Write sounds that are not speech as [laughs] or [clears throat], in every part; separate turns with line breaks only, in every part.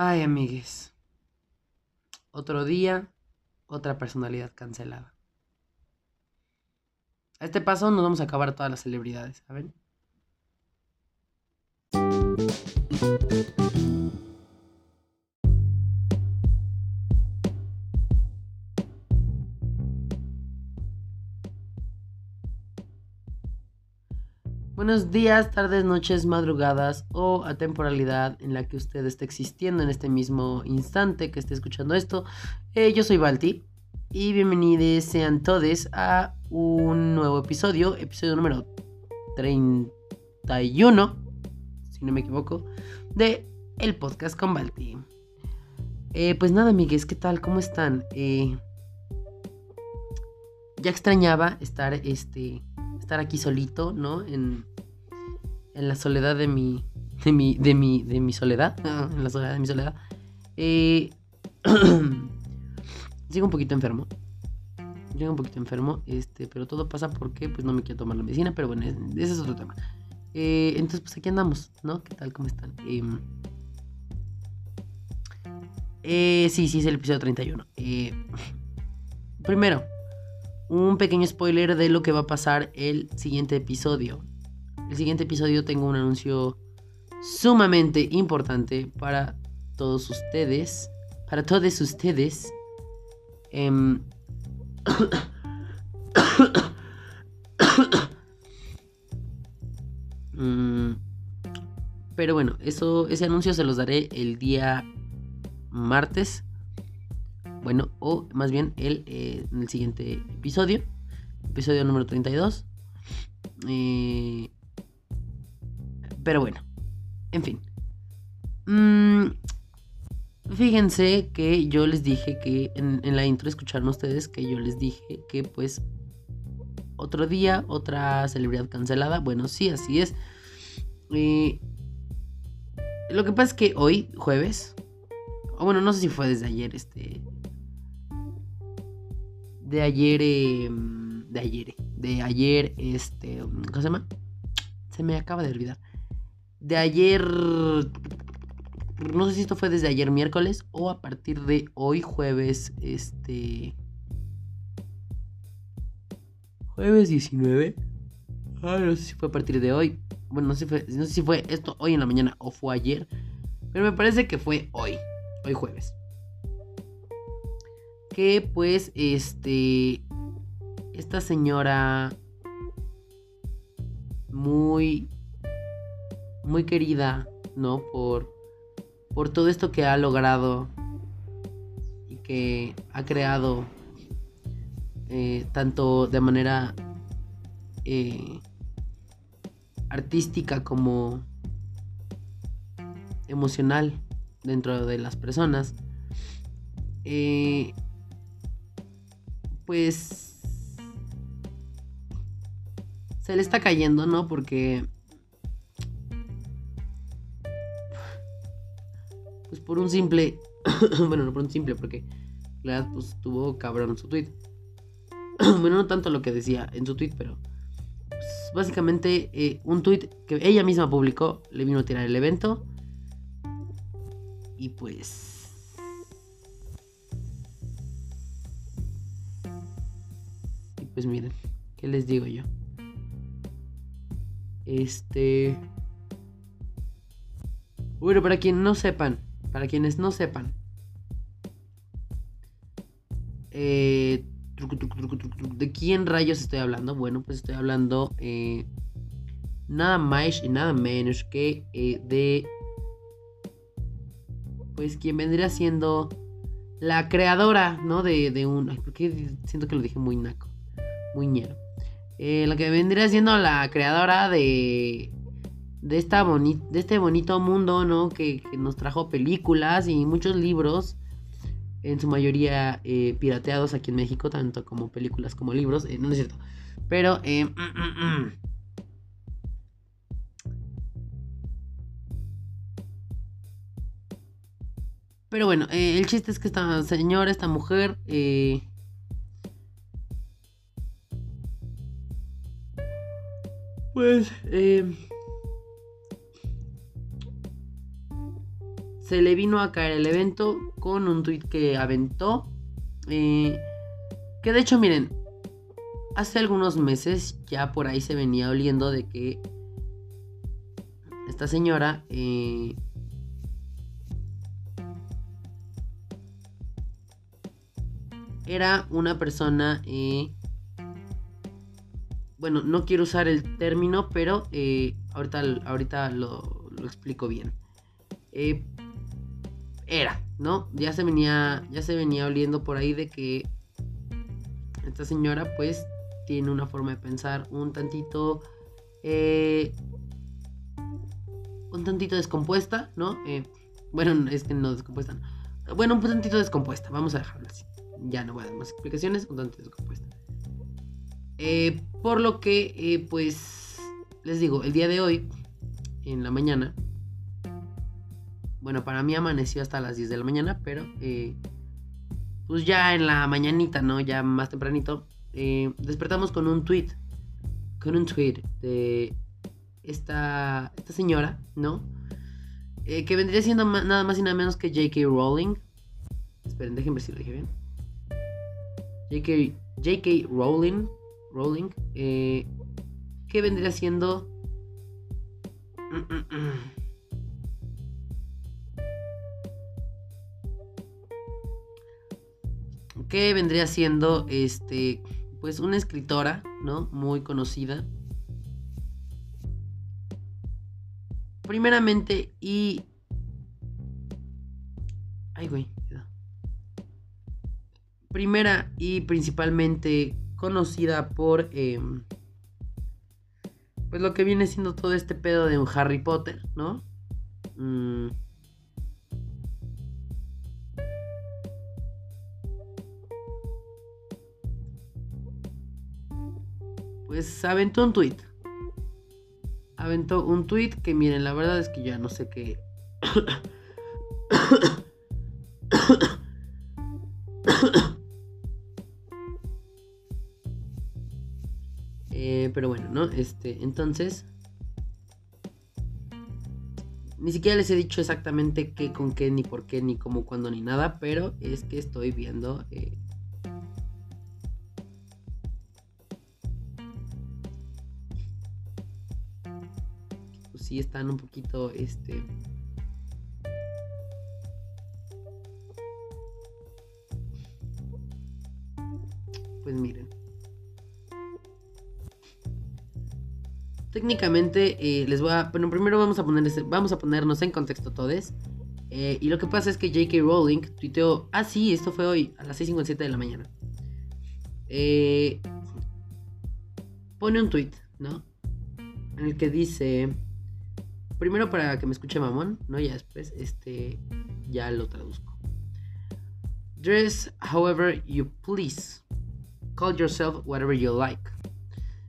Ay, amigues. Otro día, otra personalidad cancelada. A este paso nos vamos a acabar todas las celebridades, ¿saben? Buenos días, tardes, noches, madrugadas o a temporalidad en la que usted esté existiendo en este mismo instante que esté escuchando esto. Eh, yo soy Balti y bienvenidos sean todos a un nuevo episodio, episodio número 31, si no me equivoco, de el podcast con Balti. Eh, pues nada, amigues, ¿qué tal? ¿Cómo están? Eh, ya extrañaba estar este estar aquí solito, ¿no? En la soledad de mi, de mi, de mi, de mi soledad, [laughs] en la soledad de mi soledad. Eh, [clears throat] sigo un poquito enfermo. Sigo un poquito enfermo, este, pero todo pasa porque pues no me quiero tomar la medicina, pero bueno, ese es otro tema. Eh, entonces, pues aquí andamos, ¿no? ¿Qué tal? ¿Cómo están? Em, eh, sí, sí, es el episodio 31. Eh, primero, un pequeño spoiler de lo que va a pasar el siguiente episodio. El siguiente episodio tengo un anuncio sumamente importante para todos ustedes. Para todos ustedes. Em, [coughs] mm, pero bueno, eso, ese anuncio se los daré el día martes bueno, o más bien el, eh, en el siguiente episodio, episodio número 32. Eh, pero bueno, en fin. Mm, fíjense que yo les dije que en, la intro escucharon ustedes que yo les dije que pues otro día, otra celebridad cancelada. Bueno, sí, así es. Eh, lo que pasa es que hoy, jueves, o bueno, no sé si fue desde ayer, este, de ayer, em, de ayer, de ayer, este, ¿cómo se llama? Se me acaba de olvidar. De ayer, no sé si esto fue desde ayer miércoles o a partir de hoy jueves, este... Jueves 19. Ay, no sé si fue a partir de hoy. Bueno, no sé, no sé si fue esto hoy en la mañana o fue ayer. Pero me parece que fue hoy. Hoy jueves que pues este esta señora muy muy querida, ¿no? Por por todo esto que ha logrado y que ha creado eh, tanto de manera eh, artística como emocional dentro de las personas. Eh, pues se le está cayendo, ¿no? Porque pues por un simple [coughs] bueno, no por un simple porque la verdad pues tuvo cabrón su tweet. [coughs] bueno, no tanto lo que decía en su tweet, pero pues, básicamente eh, un tweet que ella misma publicó le vino a tirar el evento y pues pues miren, ¿qué les digo yo? Este... Bueno, para quienes no sepan, para quienes no sepan, eh, ¿de quién rayos estoy hablando? Bueno, pues estoy hablando eh, nada más y nada menos que eh, de, pues quien vendría siendo la creadora, ¿no? De, de un... Ay, ¿Por qué siento que lo dije muy naco? Muñero. Eh, la que vendría siendo la creadora de. De, esta de este bonito mundo, ¿no? Que, nos trajo películas y muchos libros. En su mayoría eh, pirateados aquí en México, tanto como películas como libros. Eh, no es cierto. Pero. Mm, mm, mm. Pero bueno, el chiste es que esta señora, esta mujer, Pues, se le vino a caer el evento con un tweet que aventó. Eh, que de hecho, miren, hace algunos meses ya por ahí se venía oliendo de que esta señora eh, era una persona eh, bueno, no quiero usar el término, pero eh, ahorita, ahorita lo, explico bien. Eh, era, ¿no? Ya se venía, ya se venía oliendo por ahí de que esta señora, pues, tiene una forma de pensar un tantito, eh, un tantito descompuesta, ¿no? bueno, es que no descompuesta. No. Bueno, un tantito descompuesta, vamos a dejarlo así. Ya no voy a dar más explicaciones, un tantito descompuesta. Eh, por lo que, eh, pues, les digo, el día de hoy, en la mañana, bueno, para mí amaneció hasta las 10 de la mañana, pero, eh, pues ya en la mañanita, ¿no? Ya más tempranito, despertamos con un tweet, con un tweet de esta, esta señora, ¿no? que vendría siendo nada más y nada menos que J.K. Rowling. Esperen, déjenme ver si lo dije bien. J.K. Rowling Rowling, eh, ¿qué vendría siendo... ¿Qué vendría siendo este pues una escritora, ¿no? Muy conocida. Primeramente y Ay, güey. Primera y principalmente conocida por em, pues lo que viene siendo todo este pedo de un Harry Potter, ¿no? Mm. Pues aventó un tweet. Aventó un tweet que miren, la verdad es que ya no sé qué. pero bueno, ¿no? Este, entonces. Ni siquiera les he dicho exactamente qué, con qué, ni por qué, ni cómo, cuándo, ni nada. Pero es que estoy viendo. Eh, sí están un poquito. Este. Pues miren. técnicamente eh, les voy a. Bueno, primero vamos a, poner vamos a ponernos en contexto todos. Eh, y lo que pasa es que J.K. Rowling tuiteó. Ah, sí, esto fue hoy, a las 6.57 de la mañana. Eh, pone un tweet, ¿no? En el que dice. Primero para que me escuche mamón, ¿no? Ya después, este. Ya lo traduzco. Dress however you please. Call yourself whatever you like.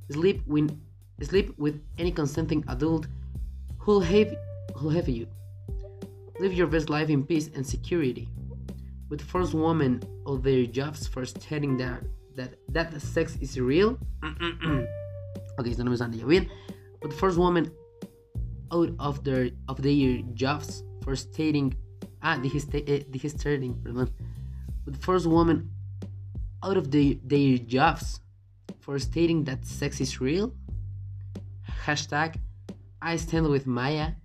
Sleep when Sleep with any consenting adult who'll have, who'll have you. Live your best life in peace and security. With first women of their jobs first stating that that that sex is real. [clears throat] okay, esto no me sale bien. But first woman out of their of their jobs for stating ah dehydrating eh, perdón. But first woman out of their, their jobs for stating that sex is real hashtag I stand with Maya,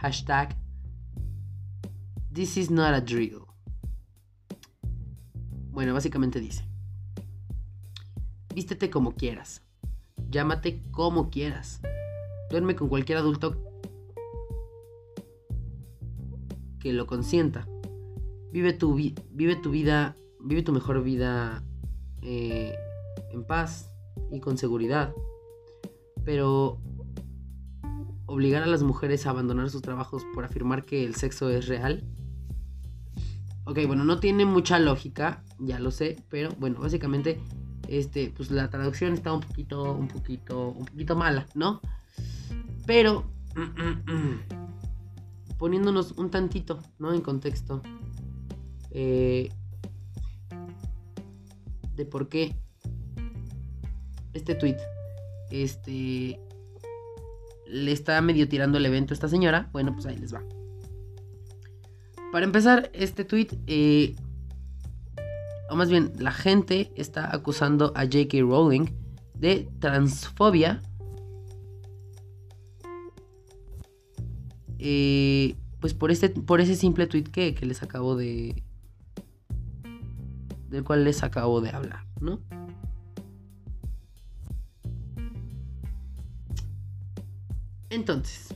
hashtag This is not a drill. Bueno, básicamente dice, vístete como quieras, llámate como quieras, duerme con cualquier adulto que lo consienta, vive tu, vive tu vida, vive tu mejor vida eh, en paz y con seguridad. Pero obligar a las mujeres a abandonar sus trabajos por afirmar que el sexo es real. Ok, bueno, no tiene mucha lógica, ya lo sé, pero bueno, básicamente, este, pues la traducción está un poquito, un poquito, un poquito mala, ¿no? Pero, [clears throat] poniéndonos un tantito, ¿no? En contexto, eh, de por qué este tweet, este, le está medio tirando el evento a esta señora, bueno, pues ahí les va. para empezar, este tweet, eh, o más bien, la gente está acusando a J.K. Rowling de transfobia. Eh, pues por, este, por ese simple tweet que, que les acabo de. del cual les acabo de hablar, ¿no? Entonces,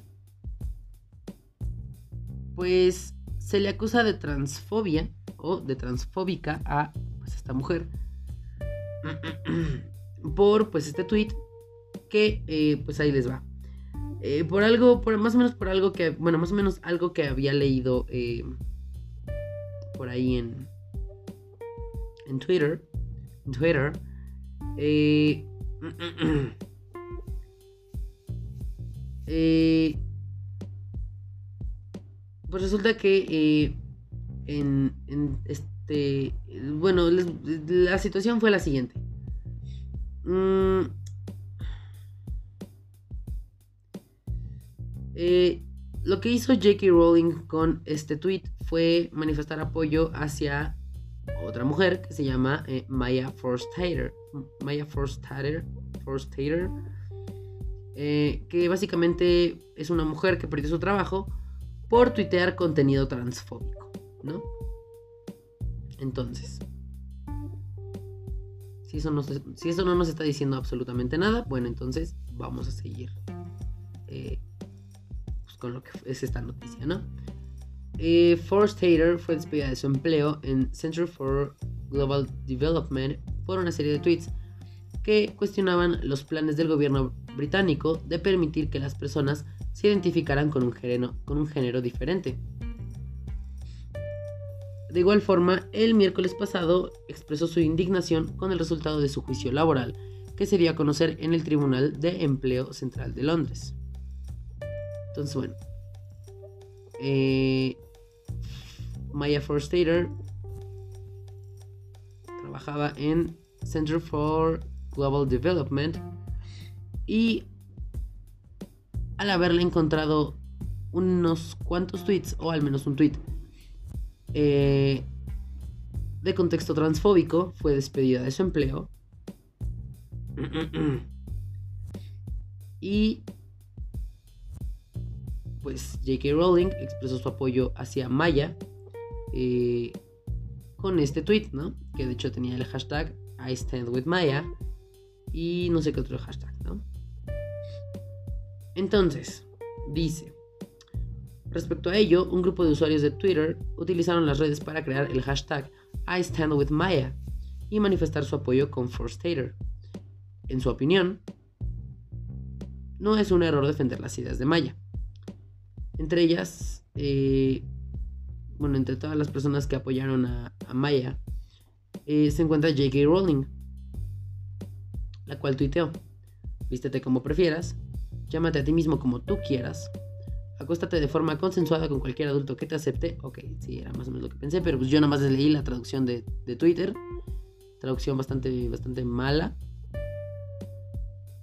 pues se le acusa de transfobia o de transfóbica a pues, esta mujer [clears throat] por pues este tweet que eh, pues ahí les va. Eh, por algo, por más o menos por algo que, bueno, más o menos algo que había leído eh, por ahí en, en Twitter, en Twitter, Eh, [clears throat] pues resulta que eh, en, este. Bueno, la situación fue la siguiente. Mm, eh, lo que hizo J.K. Rowling con este tweet fue manifestar apoyo hacia otra mujer que se llama Maya Forstater. Maya Forstater. Eh, que básicamente es una mujer que perdió su trabajo por tuitear contenido transfóbico, ¿no? Entonces, si eso, no, si eso no nos está diciendo absolutamente nada, bueno, entonces vamos a seguir eh, con lo que es esta noticia, ¿no? Eh, Forrest fue despedida de su empleo en Center for Global Development por una serie de tweets que cuestionaban los planes del gobierno británico de permitir que las personas se identificaran con un género, con un género diferente. De igual forma, el miércoles pasado expresó su indignación con el resultado de su juicio laboral, que se dio a conocer en el Tribunal de Empleo Central de Londres. Entonces, bueno. Eh, Maya Forstater trabajaba en Center for Global Development y al haberle encontrado unos cuantos tweets, o al menos un tweet, eh, de contexto transfóbico, fue despedida de su empleo. [clears throat] y pues J.K. Rowling expresó su apoyo hacia Maya eh, con este tweet, ¿no? Que de hecho tenía el hashtag I stand with Maya y no sé qué otro hashtag, ¿no? Entonces, dice, respecto a ello, un grupo de usuarios de Twitter utilizaron las redes para crear el hashtag I stand with Maya y manifestar su apoyo con Forstater. En su opinión, no es un error defender las ideas de Maya. Entre ellas, eh, bueno, entre todas las personas que apoyaron a, Maya, eh, se encuentra J.K. Rowling, la cual tuiteó, vístete como prefieras, llámate a ti mismo como tú quieras, acuéstate de forma consensuada con cualquier adulto que te acepte, ok, sí, era más o menos lo que pensé, pero pues yo nada más leí la traducción de, Twitter, traducción bastante, bastante mala,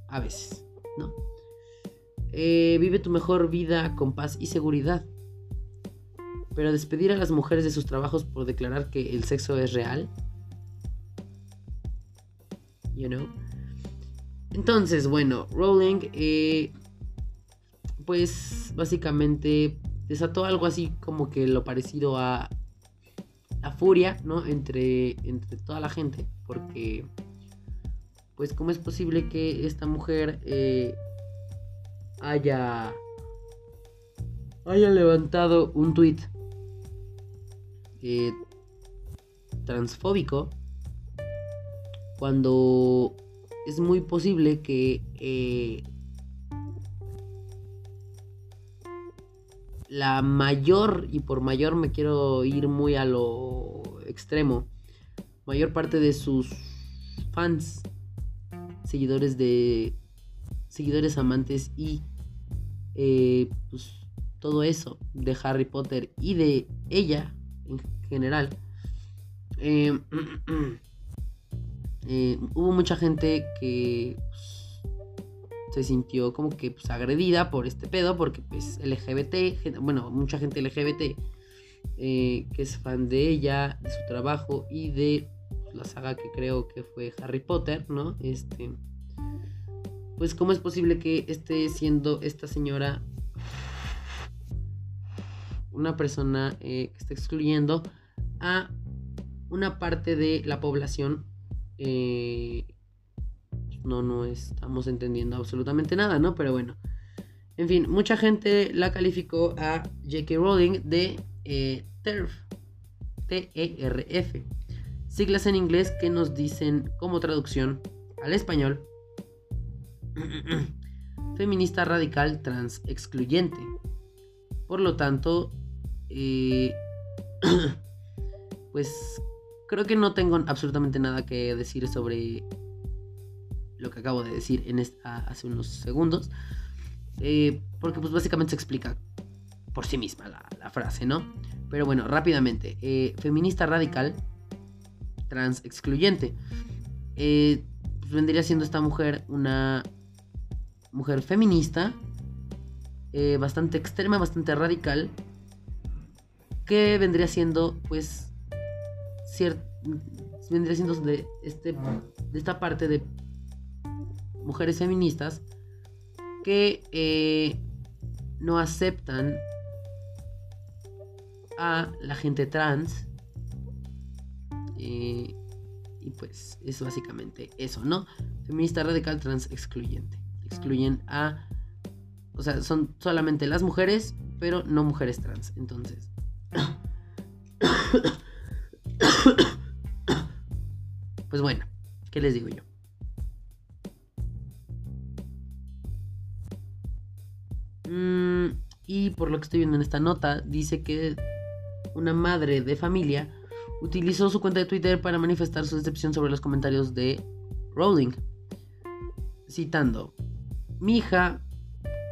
a veces, ¿no? Eh, vive tu mejor vida con paz y seguridad. Pero despedir a las mujeres de sus trabajos por declarar que el sexo es real. You know. Entonces, bueno, Rowling, eh, pues básicamente desató algo así como que lo parecido a la furia, ¿no? Entre, entre toda la gente, porque, pues, ¿cómo es posible que esta mujer eh, haya, haya levantado un tweet transfóbico cuando es muy posible que eh, la mayor, y por mayor me quiero ir muy a lo extremo, mayor parte de sus fans, seguidores de, seguidores amantes y eh, pues, todo eso de Harry Potter y de ella en general. Eh, [clears throat] Eh, hubo mucha gente que pues, se sintió como que pues, agredida por este pedo, porque pues LGBT, bueno, mucha gente LGBT que es fan de ella, de su trabajo y de pues, la saga que creo que fue Harry Potter, ¿no? Este, pues cómo es posible que esté siendo esta señora una persona eh, que está excluyendo a una parte de la población. Eh, no, no estamos entendiendo absolutamente nada, ¿no? Pero bueno. En fin, mucha gente la calificó a J.K. Rowling de eh, TERF. T-E-R-F. Siglas en inglés que nos dicen como traducción al español. [clears throat] feminista radical trans excluyente. Por lo tanto, eh, [clears throat] pues creo que no tengo absolutamente nada que decir sobre lo que acabo de decir en hace unos segundos. Eh, porque pues básicamente se explica por sí misma la, frase, ¿no? Pero bueno, rápidamente. Eh, feminista radical, trans excluyente. Pues vendría siendo esta mujer una mujer feminista, bastante extrema, bastante radical, que vendría siendo pues vendría siendo de, este, de esta parte de mujeres feministas que eh, no aceptan a la gente trans. Eh, y pues es básicamente eso, ¿no? Feminista radical trans excluyente. Excluyen a... O sea, son solamente las mujeres, pero no mujeres trans. Entonces... [coughs] pues bueno, ¿qué les digo yo? Mm, y por lo que estoy viendo en esta nota, dice que una madre de familia utilizó su cuenta de Twitter para manifestar su decepción sobre los comentarios de Rowling. Citando, mi hija,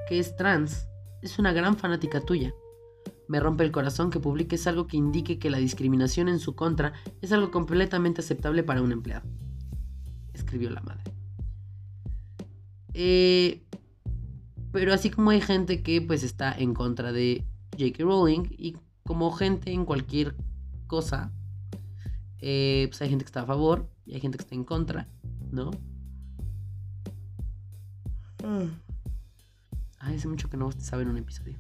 que es trans, es una gran fanática tuya. Me rompe el corazón que publiques algo que indique que la discriminación en su contra es algo completamente aceptable para un empleado. Escribió la madre. Eh, pero así como hay gente que pues está en contra de J.K. Rowling y como gente en cualquier cosa, eh, pues hay gente que está a favor y hay gente que está en contra, ¿no? Mm. Hace mucho que no saben un episodio.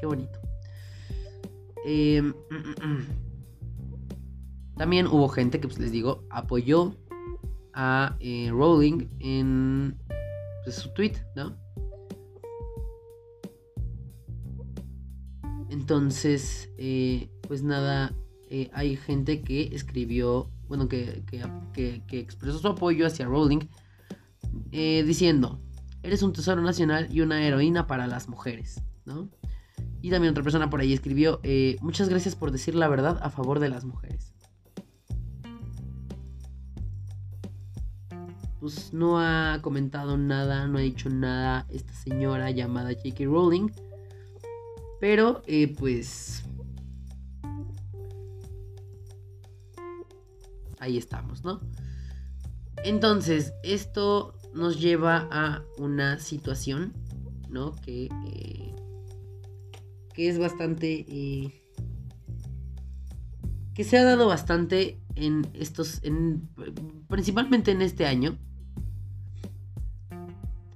Qué bonito. Em, también hubo gente que, pues les digo, apoyó a eh, Rowling en pues, su tweet, ¿no? Entonces, eh, pues nada, eh, hay gente que escribió, bueno, que, expresó su apoyo hacia Rowling, eh, diciendo, eres un tesoro nacional y una heroína para las mujeres, ¿no? Y también otra persona por ahí escribió, muchas gracias por decir la verdad a favor de las mujeres. Pues no ha comentado nada, no ha dicho nada esta señora llamada J.K. Rowling. Pero, eh, pues... Ahí estamos, ¿no? Entonces, esto nos lleva a una situación, ¿no? Que, eh, que es bastante... Eh, que se ha dado bastante en estos... En, principalmente en este año.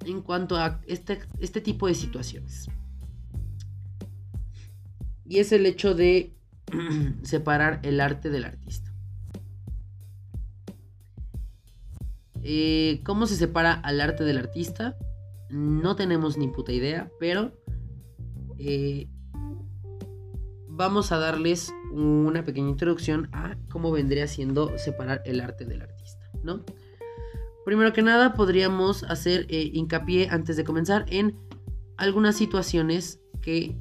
En cuanto a este, este tipo de situaciones. Y es el hecho de [clears throat] separar el arte del artista. Eh, ¿Cómo se separa al arte del artista? No tenemos ni puta idea, pero eh, vamos a darles una pequeña introducción a cómo vendría siendo separar el arte del artista, ¿no? Primero que nada, podríamos hacer eh, hincapié antes de comenzar en algunas situaciones que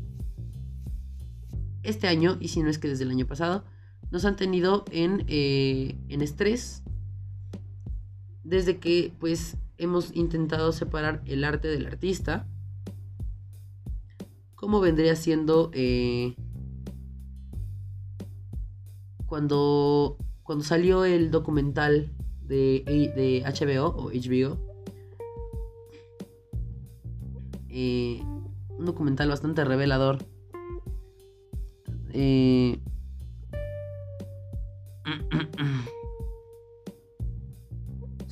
este año, y si no es que desde el año pasado, nos han tenido en, en estrés desde que pues hemos intentado separar el arte del artista. Como vendría siendo eh, cuando, cuando salió el documental de, de HBO o HBO. Eh, un documental bastante revelador eh,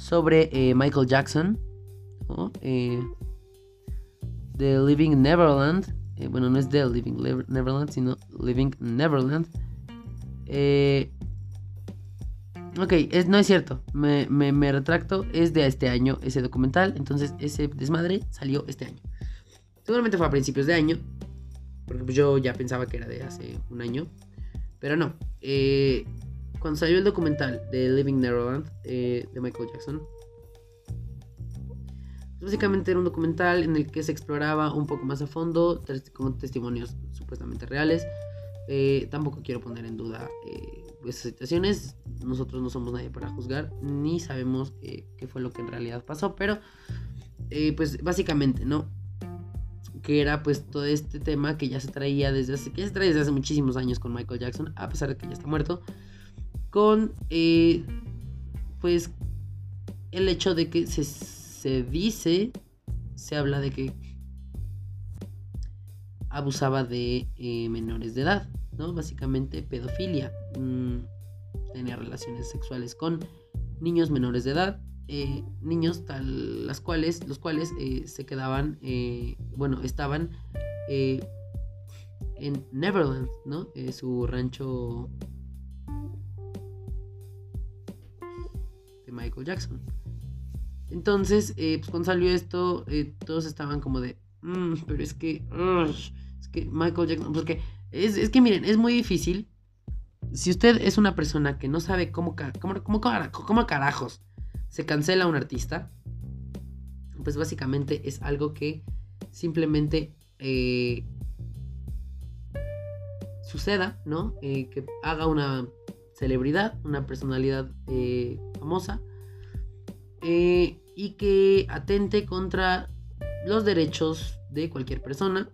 sobre eh, Michael Jackson, The Living Neverland, bueno, no es The Living Neverland, sino Living Neverland. ok, es, no es cierto, me, me retracto, es de este año ese documental, entonces ese desmadre salió este año. Seguramente fue a principios de año, porque pues, yo ya pensaba que era de hace un año. Pero no. Eh, cuando salió el documental de Living Neverland eh, de Michael Jackson, pues, básicamente era un documental en el que se exploraba un poco más a fondo, con testimonios supuestamente reales. Eh, tampoco quiero poner en duda esas situaciones. Nosotros no somos nadie para juzgar, ni sabemos qué fue lo que en realidad pasó, pero pues básicamente, ¿no? que era pues todo este tema que ya se traía desde hace, que ya se traía desde hace muchísimos años con Michael Jackson, a pesar de que ya está muerto, con eh, pues el hecho de que se, se dice, se habla de que abusaba de eh, menores de edad, ¿no? Básicamente pedofilia, mm, tenía relaciones sexuales con niños menores de edad eh, niños tal, las cuales, los cuales se quedaban, bueno, estaban en Neverland, ¿no? su rancho Michael Jackson. Entonces, pues cuando salió esto, todos estaban como de, mm, pero es que, es que Michael Jackson, porque es, es que miren, es muy difícil. Si usted es una persona que no sabe cómo, cómo, cómo, cómo carajos se cancela un artista, pues básicamente es algo que simplemente eh, suceda, ¿no? Eh, que haga una celebridad, una personalidad eh, famosa y que atente contra los derechos de cualquier persona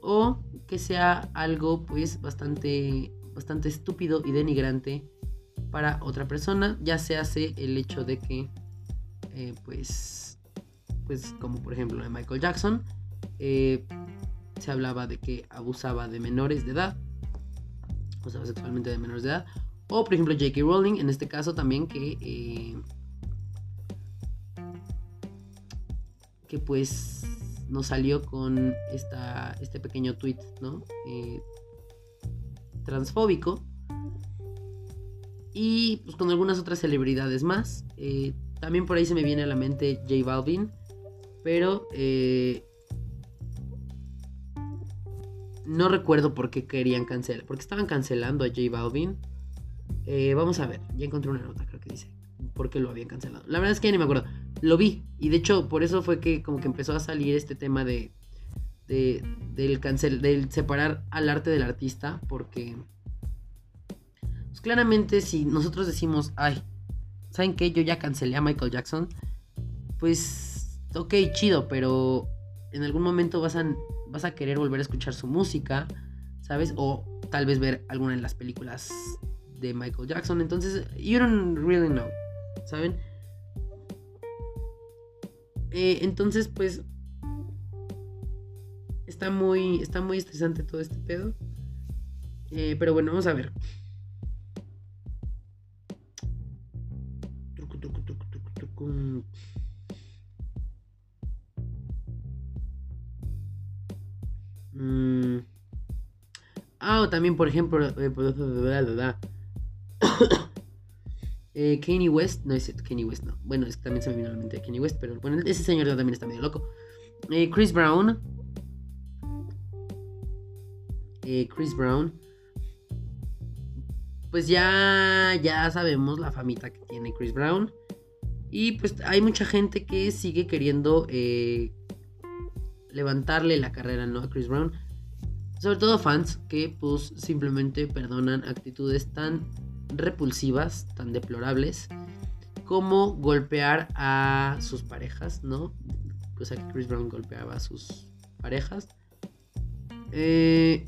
o que sea algo pues bastante bastante estúpido y denigrante para otra persona, ya se hace el hecho de que, eh, pues, pues como por ejemplo de Michael Jackson, eh, se hablaba de que abusaba de menores de edad, abusaba sexualmente de menores de edad, o por ejemplo J.K. Rowling, en este caso también que, eh, que pues nos salió con esta, este pequeño tweet, ¿no? transfóbico y pues con algunas otras celebridades más. Eh, también por ahí se me viene a la mente J Balvin. Pero eh, no recuerdo por qué querían cancelar. Porque estaban cancelando a J Balvin. Eh, vamos a ver, ya encontré una nota, creo que dice. ¿Por qué lo habían cancelado? La verdad es que ya ni me acuerdo. Lo vi. Y de hecho, por eso fue que como que empezó a salir este tema de. de del cancel. Del separar al arte del artista. Porque pues claramente si nosotros decimos, ay, ¿saben qué? Yo ya cancelé a Michael Jackson. Pues, ok, chido, pero en algún momento vas a, vas a querer volver a escuchar su música, ¿sabes? O tal vez ver alguna de las películas de Michael Jackson. Entonces, you don't really know, ¿saben? Eh, entonces, pues, está muy, está muy estresante todo este pedo. Eh, pero bueno, vamos a ver. Mm. Ah, también, por ejemplo, eh, pues, eh, Kanye West, no es Kanye West no. Bueno, es que también se me vino a la mente de Kanye West, pero bueno, ese señor también está medio loco. Eh, Chris Brown. Chris Brown. Pues ya, ya sabemos la famita que tiene Chris Brown. Y pues hay mucha gente que sigue queriendo eh, levantarle la carrera ¿no? a Chris Brown. Sobre todo fans que pues simplemente perdonan actitudes tan repulsivas, tan deplorables, como golpear a sus parejas, ¿no? O sea que Chris Brown golpeaba a sus parejas. Eh...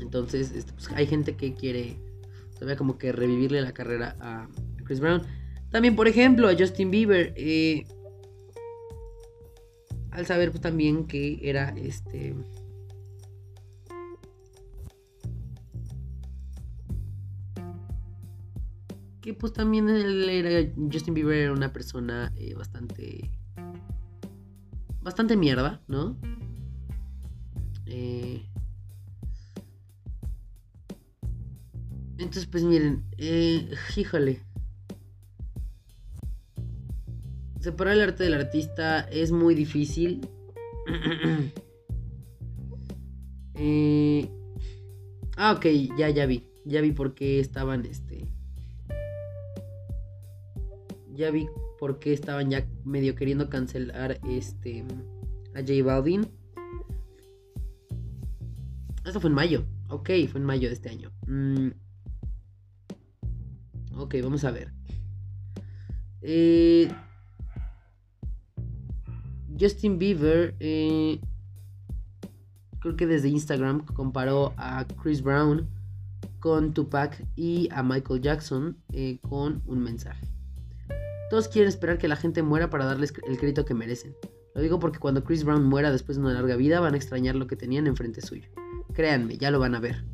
Entonces, este, pues, hay gente que quiere todavía como que revivirle la carrera a Chris Brown. También, por ejemplo, a Justin Bieber. Eh, al saber pues, también que era este que pues también él era Justin Bieber era una persona eh, bastante bastante mierda, ¿no? Eh, entonces pues miren, eh, híjole. Separar el arte del artista es muy difícil. [clears throat] eh, ah, ok, ya, ya vi. Ya vi por qué estaban, este... Ya vi por qué estaban ya medio queriendo cancelar, este... A J Balvin. Esto fue en mayo. Ok, fue en mayo de este año. Mm. Ok, vamos a ver. Eh... Justin Bieber, eh, creo que desde Instagram comparó a Chris Brown con Tupac y a Michael Jackson eh, con un mensaje. Todos quieren esperar que la gente muera para darles el crédito que merecen. Lo digo porque cuando Chris Brown muera después de una larga vida van a extrañar lo que tenían enfrente suyo. Créanme, ya lo van a ver.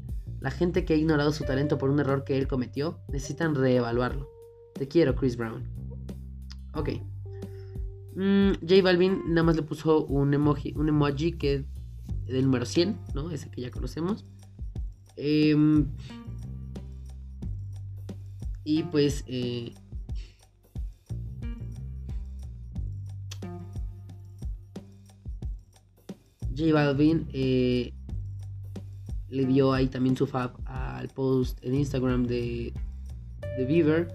La gente que ha ignorado su talento por un error que él cometió necesitan reevaluarlo. Te quiero, Chris Brown. Ok. Mm, J Balvin nada más le puso un emoji, un emoji que del número 100, ¿no? Ese que ya conocemos. Em, y pues... Eh, J Balvin eh, le dio ahí también su fab al post en Instagram de, de Bieber.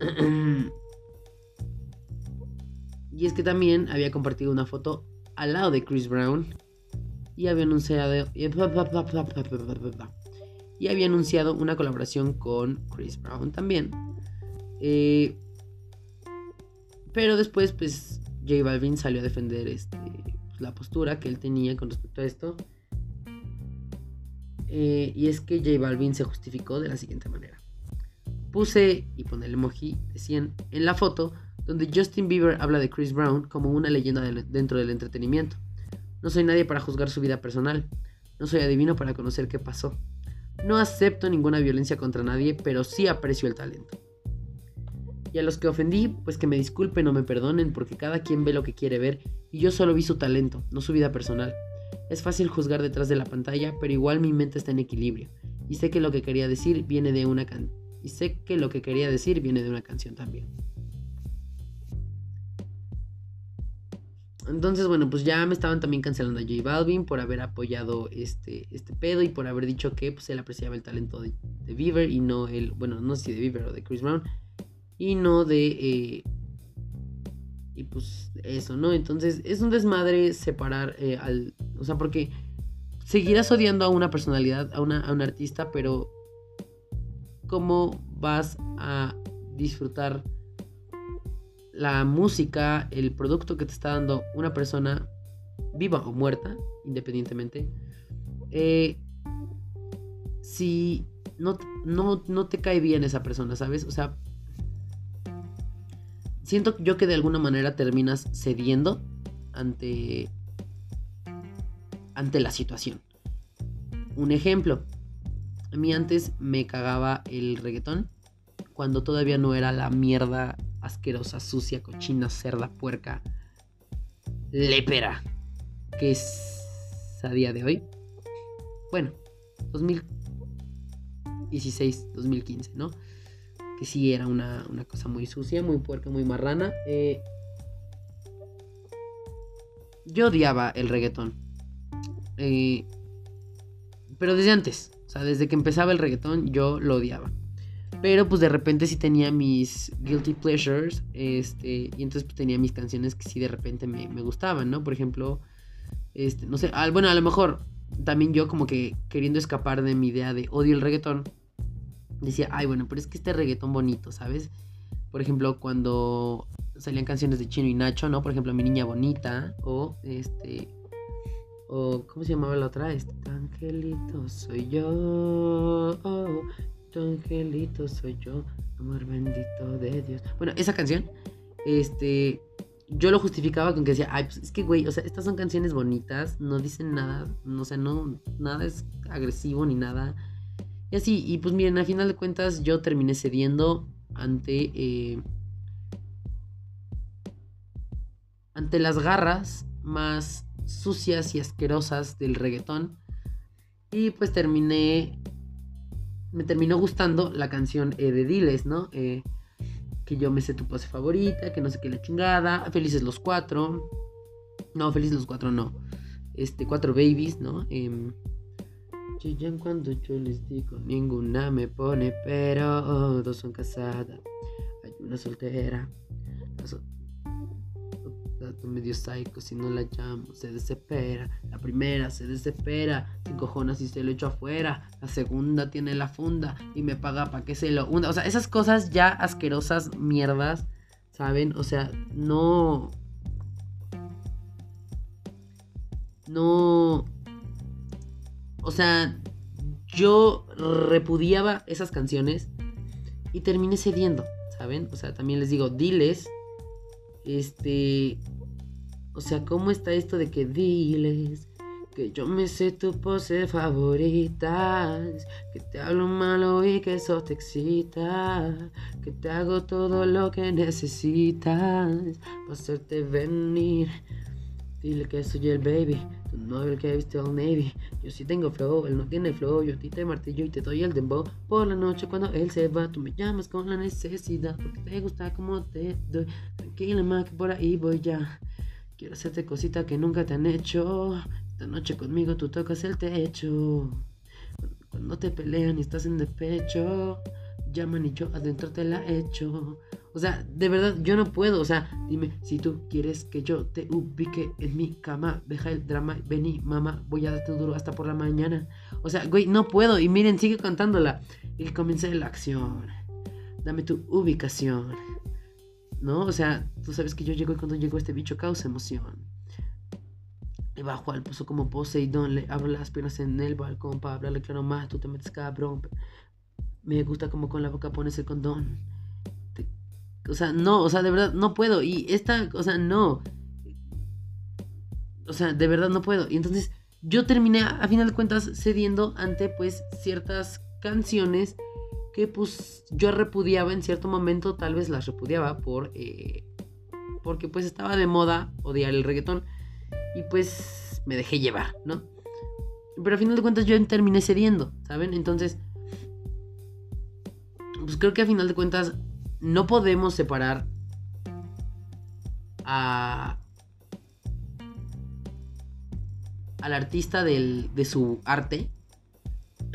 [clears throat] Y es que también había compartido una foto al lado de Chris Brown y había anunciado y había anunciado una colaboración con Chris Brown también. Eh, pero después, pues, J Balvin salió a defender este, la postura que él tenía con respecto a esto. Eh, y es que J Balvin se justificó de la siguiente manera. Puse, y pone el emoji de 100 en la foto, donde Justin Bieber habla de Chris Brown como una leyenda dentro del entretenimiento. No soy nadie para juzgar su vida personal, no soy adivino para conocer qué pasó. No acepto ninguna violencia contra nadie, pero sí aprecio el talento. Y a los que ofendí, pues que me disculpen o me perdonen porque cada quien ve lo que quiere ver y yo solo vi su talento, no su vida personal. Es fácil juzgar detrás de la pantalla, pero igual mi mente está en equilibrio y sé que lo que quería decir viene de una y sé que lo que quería decir viene de una canción también. Entonces, bueno, pues ya me estaban también cancelando a J Balvin por haber apoyado este, este pedo y por haber dicho que pues, él apreciaba el talento de, Bieber y no el, bueno, no sé si de Bieber o de Chris Brown y no de... Eh, y pues eso, ¿no? Entonces es un desmadre separar eh, al... O sea, porque seguirás odiando a una personalidad, a, una, a un artista, pero ¿cómo vas a disfrutar? La música, el producto que te está dando una persona viva o muerta, independientemente, eh, si no, no, no te cae bien esa persona, ¿sabes? O sea, siento yo que de alguna manera terminas cediendo ante, ante la situación. Un ejemplo, a mí antes me cagaba el reggaetón cuando todavía no era la mierda asquerosa, sucia, cochina, cerda, puerca, lépera, que es a día de hoy. Bueno, 2016, 2015, ¿no? Que sí era una, cosa muy sucia, muy puerca, muy marrana. Eh, yo odiaba el reggaetón. Eh, pero desde antes, o sea, desde que empezaba el reggaetón yo lo odiaba. Pero pues de repente sí tenía mis guilty pleasures. Este, y entonces pues tenía mis canciones que sí de repente me, gustaban, ¿no? Por ejemplo, este, no sé, bueno, a lo mejor también yo como que queriendo escapar de mi idea de odio el reggaetón. Decía, ay, bueno, pero es que este reggaetón bonito, ¿sabes? Por ejemplo, cuando salían canciones de Chino y Nacho, ¿no? Por ejemplo, Mi Niña Bonita o este... O, ¿cómo se llamaba la otra? Este, Angelito soy yo angelito soy yo, amor bendito de Dios. Bueno, esa canción, este, yo lo justificaba con que decía, ay, pues es que, güey, o sea, estas son canciones bonitas, no dicen nada, no, o sea, no, nada es agresivo ni nada. Y así, y pues miren, a final de cuentas yo terminé cediendo ante... Eh, ante las garras más sucias y asquerosas del reggaetón. Y pues terminé... Me terminó gustando la canción eh, de Diles, ¿no? Eh, que yo me sé tu pose favorita, que no sé qué la chingada, Felices los Cuatro. No, Felices los Cuatro no. Este, Cuatro Babies, ¿no? Eh, cuando yo les digo, ninguna me pone, pero dos son casadas. Hay una soltera. Medio psycho, si no la llamo, se desespera. La primera se desespera, se cojones y se lo echo afuera. La segunda tiene la funda y me paga para que se lo hunda. O sea, esas cosas ya asquerosas, mierdas, ¿saben? O sea, no. No. O sea, yo repudiaba esas canciones y terminé cediendo, ¿saben? O sea, también les digo, diles, este, o sea, ¿cómo está esto de que diles? Que yo me sé tu pose favorita, que te hablo malo y que eso te excita, que te hago todo lo que necesitas para hacerte venir. Dile que soy el baby, tu novio el que viste al Navy. Yo sí tengo flow, él no tiene flow. Yo a ti te martillo y te doy el dembow. Por la noche cuando él se va, tú me llamas con la necesidad. Porque te gusta como te doy. Tranquila, más que por ahí voy ya. Quiero hacerte cositas que nunca te han hecho. Esta noche conmigo tú tocas el techo. Cuando te pelean y estás en despecho, llaman y yo adentro te la echo. O sea, de verdad, yo no puedo. O sea, dime, si tú quieres que yo te ubique en mi cama, deja el drama, vení, mamá, voy a darte duro hasta por la mañana. O sea, güey, no puedo. Y miren, sigue cantándola. Y comienza la acción. Dame tu ubicación. ¿No? O sea, tú sabes que yo llego y cuando llego este bicho causa emoción. Le bajo al pozo como Poseidón, le abro las piernas en el balcón para hablarle claro más, tú te metes cabrón. Me gusta como con la boca pones el condón. O sea, no, o sea, de verdad no puedo. Y esta, o sea, no. O sea, de verdad no puedo. Y entonces yo terminé, a final de cuentas, cediendo ante pues ciertas canciones que pues yo repudiaba en cierto momento, tal vez las repudiaba por... Eh, porque pues estaba de moda odiar el reggaetón. Y pues me dejé llevar, ¿no? Pero a final de cuentas yo terminé cediendo, ¿saben? Entonces, pues creo que a final de cuentas no podemos separar a, al artista de su arte.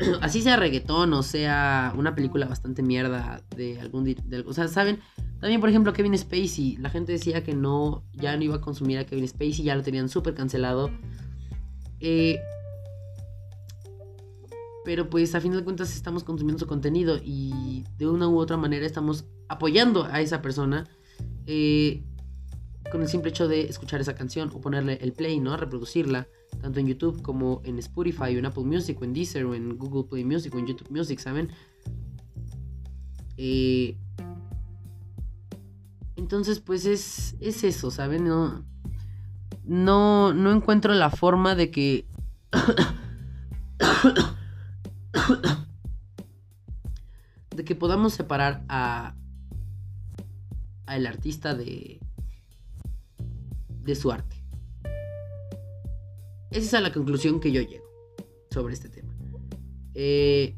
[clears throat] Así sea reggaetón o sea una película bastante mierda de algún... De, o sea, ¿saben? También, por ejemplo, Kevin Spacey. La gente decía que no, ya no iba a consumir a Kevin Spacey, ya lo tenían súper cancelado. Eh, pero pues a fin de cuentas estamos consumiendo su contenido y de una u otra manera estamos apoyando a esa persona eh, con el simple hecho de escuchar esa canción o ponerle el play, ¿no? Reproducirla, tanto en YouTube como en Spotify o en Apple Music o en Deezer o en Google Play Music o en YouTube Music, ¿saben? Eh, entonces, pues es, es eso, ¿saben? No, no, no encuentro la forma de que... [coughs] de que podamos separar a al artista de de su arte. Esa es la conclusión que yo llego sobre este tema. Eh,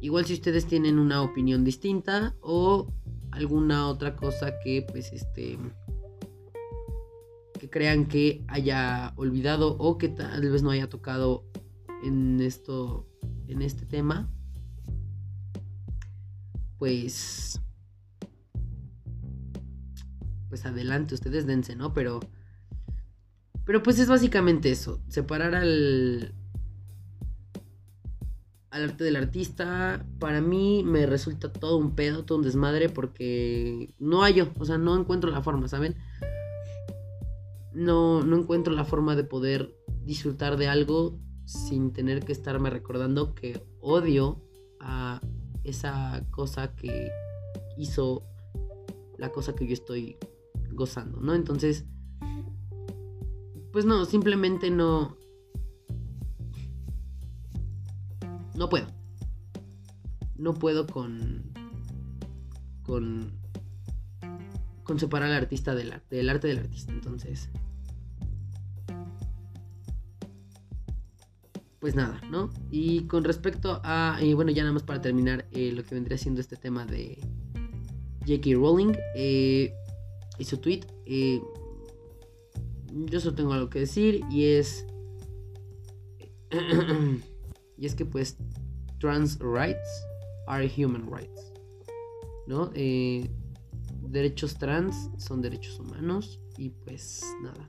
igual si ustedes tienen una opinión distinta o alguna otra cosa que pues este que crean que haya olvidado o que tal vez no haya tocado en esto en este tema pues pues adelante ustedes dense no pero pero pues es básicamente eso separar al al arte del artista para mí me resulta todo un pedo todo un desmadre porque no hallo o sea no encuentro la forma saben no no encuentro la forma de poder disfrutar de algo sin tener que estarme recordando que odio a esa cosa que hizo la cosa que yo estoy gozando, ¿no? Entonces, pues no, simplemente no... No puedo. No puedo con... Con... Con separar al artista del arte, del arte del artista. Entonces... Pues nada, ¿no? Y con respecto a... Y bueno, ya nada más para terminar eh, lo que vendría siendo este tema de J.K. Rowling eh, y su tweet. Eh, yo solo tengo algo que decir y es... [clears throat] y es que pues trans rights are human rights. ¿No? Eh, derechos trans son derechos humanos y pues nada.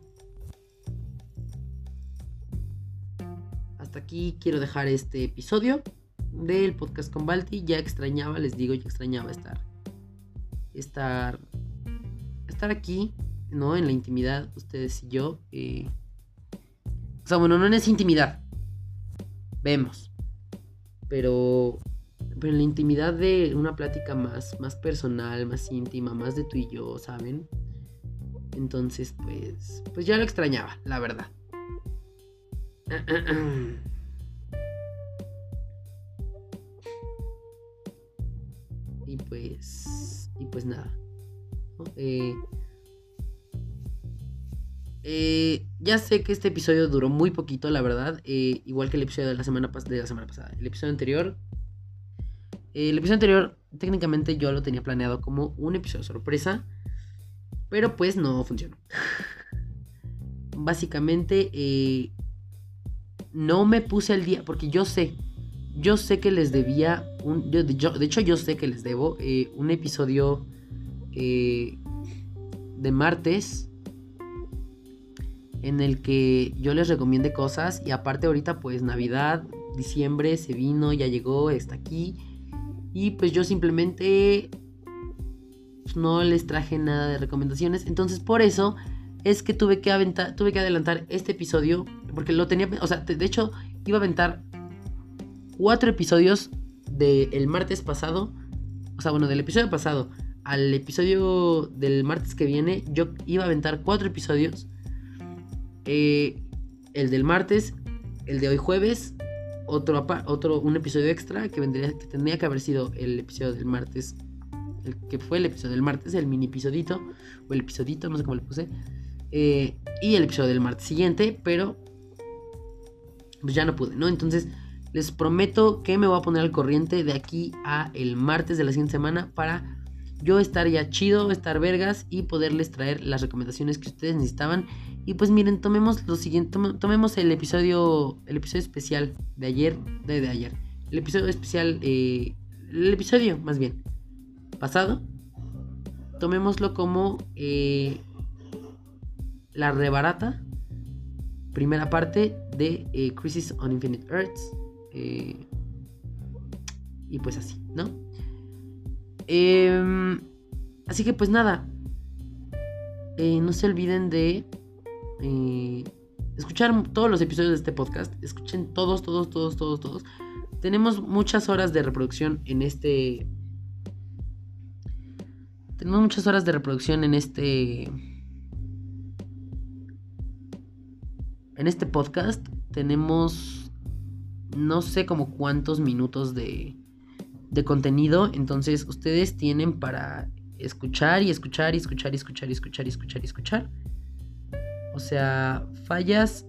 Hasta aquí quiero dejar este episodio del podcast con Balti. Ya extrañaba, les digo, ya extrañaba estar estar estar aquí, ¿no? En la intimidad, ustedes y yo. Eh, o sea, bueno, no es intimidad. Vemos. Pero, pero en la intimidad de una plática más, más personal, más íntima, más de tú y yo, ¿saben? Entonces, pues, pues ya lo extrañaba, la verdad. [clears throat] Y pues, y pues nada. Eh, eh, ya sé que este episodio duró muy poquito, la verdad. Eh, igual que el episodio de la semana, de la semana pasada. El episodio anterior. el episodio anterior, técnicamente yo lo tenía planeado como un episodio sorpresa. Pero pues no funcionó. [laughs] Básicamente, no me puse el día. Porque yo sé. Yo sé que les debía un. de hecho, yo sé que les debo un episodio de martes en el que yo les recomiende cosas y aparte ahorita pues Navidad, diciembre se vino, ya llegó, está aquí. Y pues yo simplemente pues, no les traje nada de recomendaciones, entonces por eso es que tuve que aventar, tuve que adelantar este episodio porque lo tenía, o sea, de hecho iba a aventar cuatro episodios del martes pasado, o sea, bueno, del episodio pasado al episodio del martes que viene, yo iba a aventar cuatro episodios eh, el del martes, el de hoy jueves, otro, otro un episodio extra que vendría que tendría que haber sido el episodio del martes, el que fue el episodio del martes, el mini episodito o el episodito, no sé cómo le puse, eh, y el episodio del martes siguiente, pero pues ya no pude, ¿no? Entonces les prometo que me voy a poner al corriente de aquí a el martes de la siguiente semana para yo estar ya chido, estar vergas y poderles traer las recomendaciones que ustedes necesitaban. Y pues miren, tomemos lo siguiente, tomemos el episodio, el episodio especial de ayer, de, ayer, el episodio especial, eh, el episodio más bien, pasado, tomémoslo como eh, la rebarata, primera parte de eh, Crisis on Infinite Earths. y pues así, ¿no? Em, así que pues nada. No se olviden de escuchar todos los episodios de este podcast. Escuchen todos, todos, todos, todos, todos. Tenemos muchas horas de reproducción en este... Tenemos muchas horas de reproducción en este... En este podcast tenemos no sé como cuántos minutos de, de contenido. Entonces ustedes tienen para escuchar y escuchar y escuchar y escuchar y escuchar y escuchar y escuchar. O sea, fallas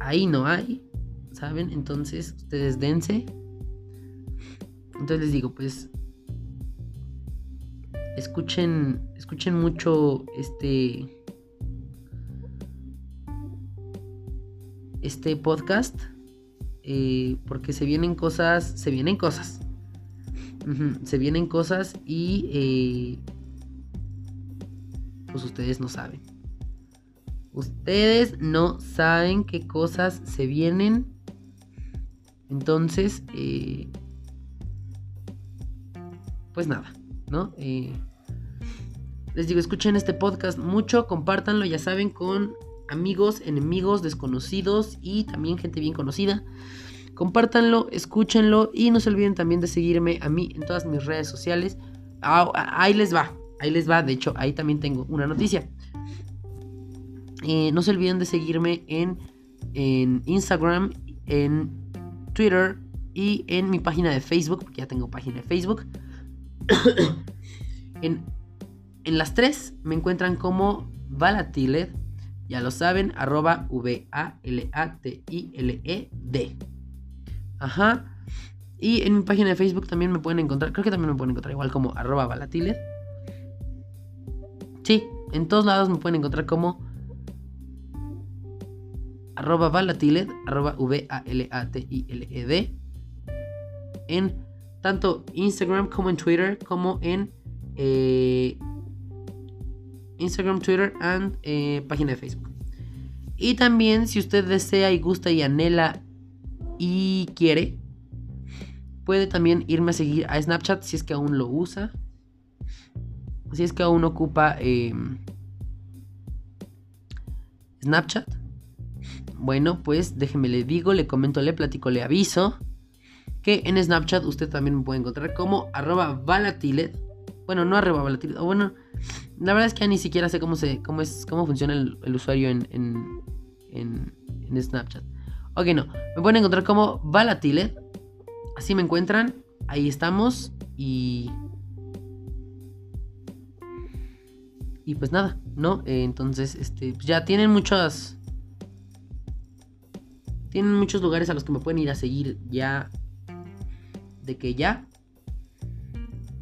ahí no hay, ¿saben? Entonces ustedes dense. Entonces les digo, pues escuchen, escuchen mucho este este podcast eh, porque se vienen cosas, se vienen cosas. Se vienen cosas y eh, pues ustedes no saben. Ustedes no saben qué cosas se vienen. Entonces, eh, pues nada, ¿no? Eh, les digo, escuchen este podcast mucho, compártanlo, ya saben, con amigos, enemigos, desconocidos y también gente bien conocida. Compártanlo, escúchenlo y no se olviden también de seguirme a mí en todas mis redes sociales. Ah, ahí les va. ahí les va. De hecho, ahí también tengo una noticia. Eh, no se olviden de seguirme en, en Instagram, en Twitter y en mi página de Facebook, porque ya tengo página de Facebook. [coughs] en, en, las tres me encuentran como Valatiled, ya lo saben, arroba V-A-L-A-T-I-L-E-D. Ajá. Y en mi página de Facebook también me pueden encontrar, creo que también me pueden encontrar igual como arroba Valatiled. Sí, en todos lados me pueden encontrar como arroba Valatiled, arroba V-A-L-A-T-I-L-E-D. En tanto Instagram como en Twitter, como en eh, Instagram, Twitter and eh, página de Facebook. Y también si usted desea y gusta y anhela y quiere, puede también irme a seguir a Snapchat si es que aún lo usa. Si es que aún ocupa em, Snapchat. Bueno, pues déjeme le digo, le comento, le platico, le aviso que en Snapchat usted también me puede encontrar como arroba valatilet. Bueno, no arroba valatilet. O bueno, la verdad es que ya ni siquiera sé cómo se cómo es cómo funciona el, usuario en, en, en, Snapchat. Ok, no. Me pueden encontrar como valatilet. Así me encuentran. Ahí estamos. Y... Y pues nada, ¿no? Eh, entonces, este, ya tienen muchas tienen muchos lugares a los que me pueden ir a seguir ya. De que ya.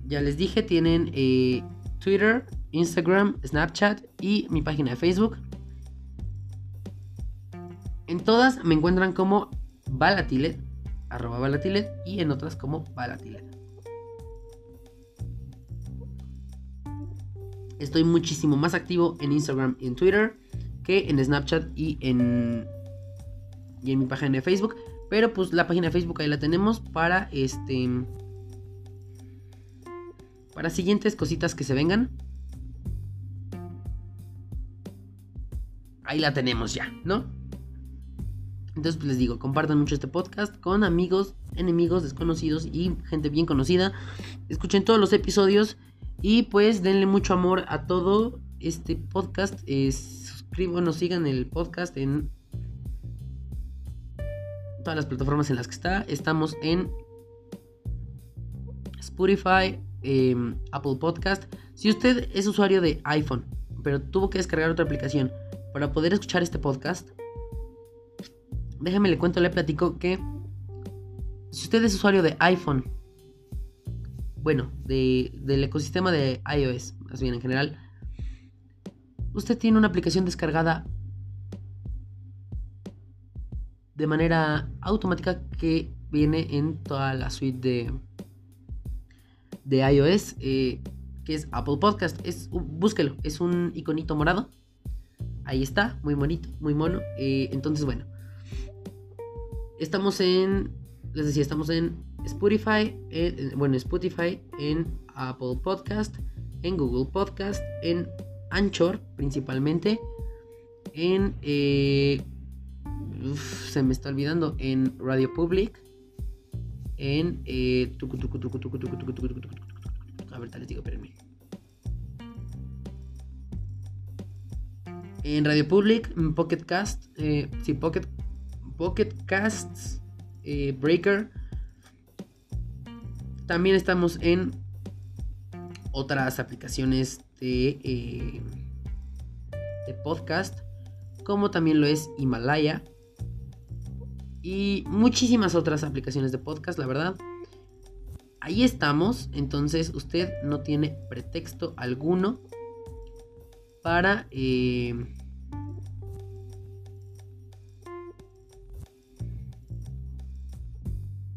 Ya les dije, tienen eh, Twitter, Instagram, Snapchat y mi página de Facebook. En todas me encuentran como Balatilet, arroba Balatilet, y en otras como Balatilet. Estoy muchísimo más activo en Instagram y en Twitter que en Snapchat y en y en mi página de Facebook. Pero pues la página de Facebook ahí la tenemos para este. Para siguientes cositas que se vengan. Ahí la tenemos ya, ¿no? Entonces pues les digo, compartan mucho este podcast con amigos, enemigos, desconocidos y gente bien conocida. Escuchen todos los episodios y pues denle mucho amor a todo este podcast. Eh, suscríbanos, sigan el podcast en todas las plataformas en las que está. Estamos en Spotify, em, Apple Podcast. Si usted es usuario de iPhone, pero tuvo que descargar otra aplicación para poder escuchar este podcast, déjame le cuento, le platico que si usted es usuario de iPhone, bueno, del ecosistema de iOS, más bien en general, usted tiene una aplicación descargada de manera automática que viene en toda la suite de, de iOS, eh, que es Apple Podcast. Es, búsquelo, es un iconito morado. Ahí está, muy bonito, muy mono. Eh, entonces, bueno, estamos en, les decía, estamos en Spotify, bueno, Spotify, en Apple Podcast, en Google Podcast, en Anchor principalmente, en eh, se me está olvidando, en Radio Public, en... a ver, les digo, espérenme. En Radio Public, en Pocket Cast, eh, sí, Pocket, Pocket Casts, eh, Breaker. También estamos en otras aplicaciones de, eh, de podcast, como también lo es Himalaya y muchísimas otras aplicaciones de podcast, la verdad. Ahí estamos, entonces usted no tiene pretexto alguno para... Eh,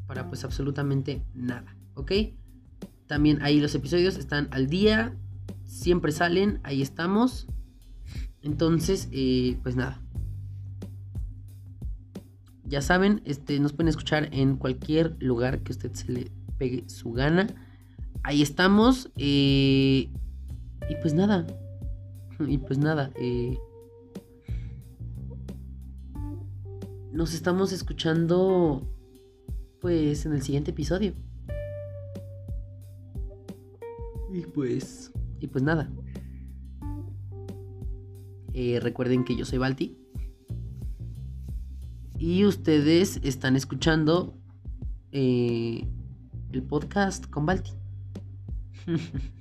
para pues absolutamente nada, ¿ok? También ahí los episodios están al día, siempre salen, ahí estamos. Entonces, eh, pues nada, ya saben, este, nos pueden escuchar en cualquier lugar que usted se le pegue su gana. Ahí estamos. Eh, y pues nada. Y pues nada. Eh, nos estamos escuchando pues en el siguiente episodio. Y pues Y pues nada. Eh, recuerden que yo soy Balti. Y ustedes están escuchando eh, el podcast con Balti. [laughs]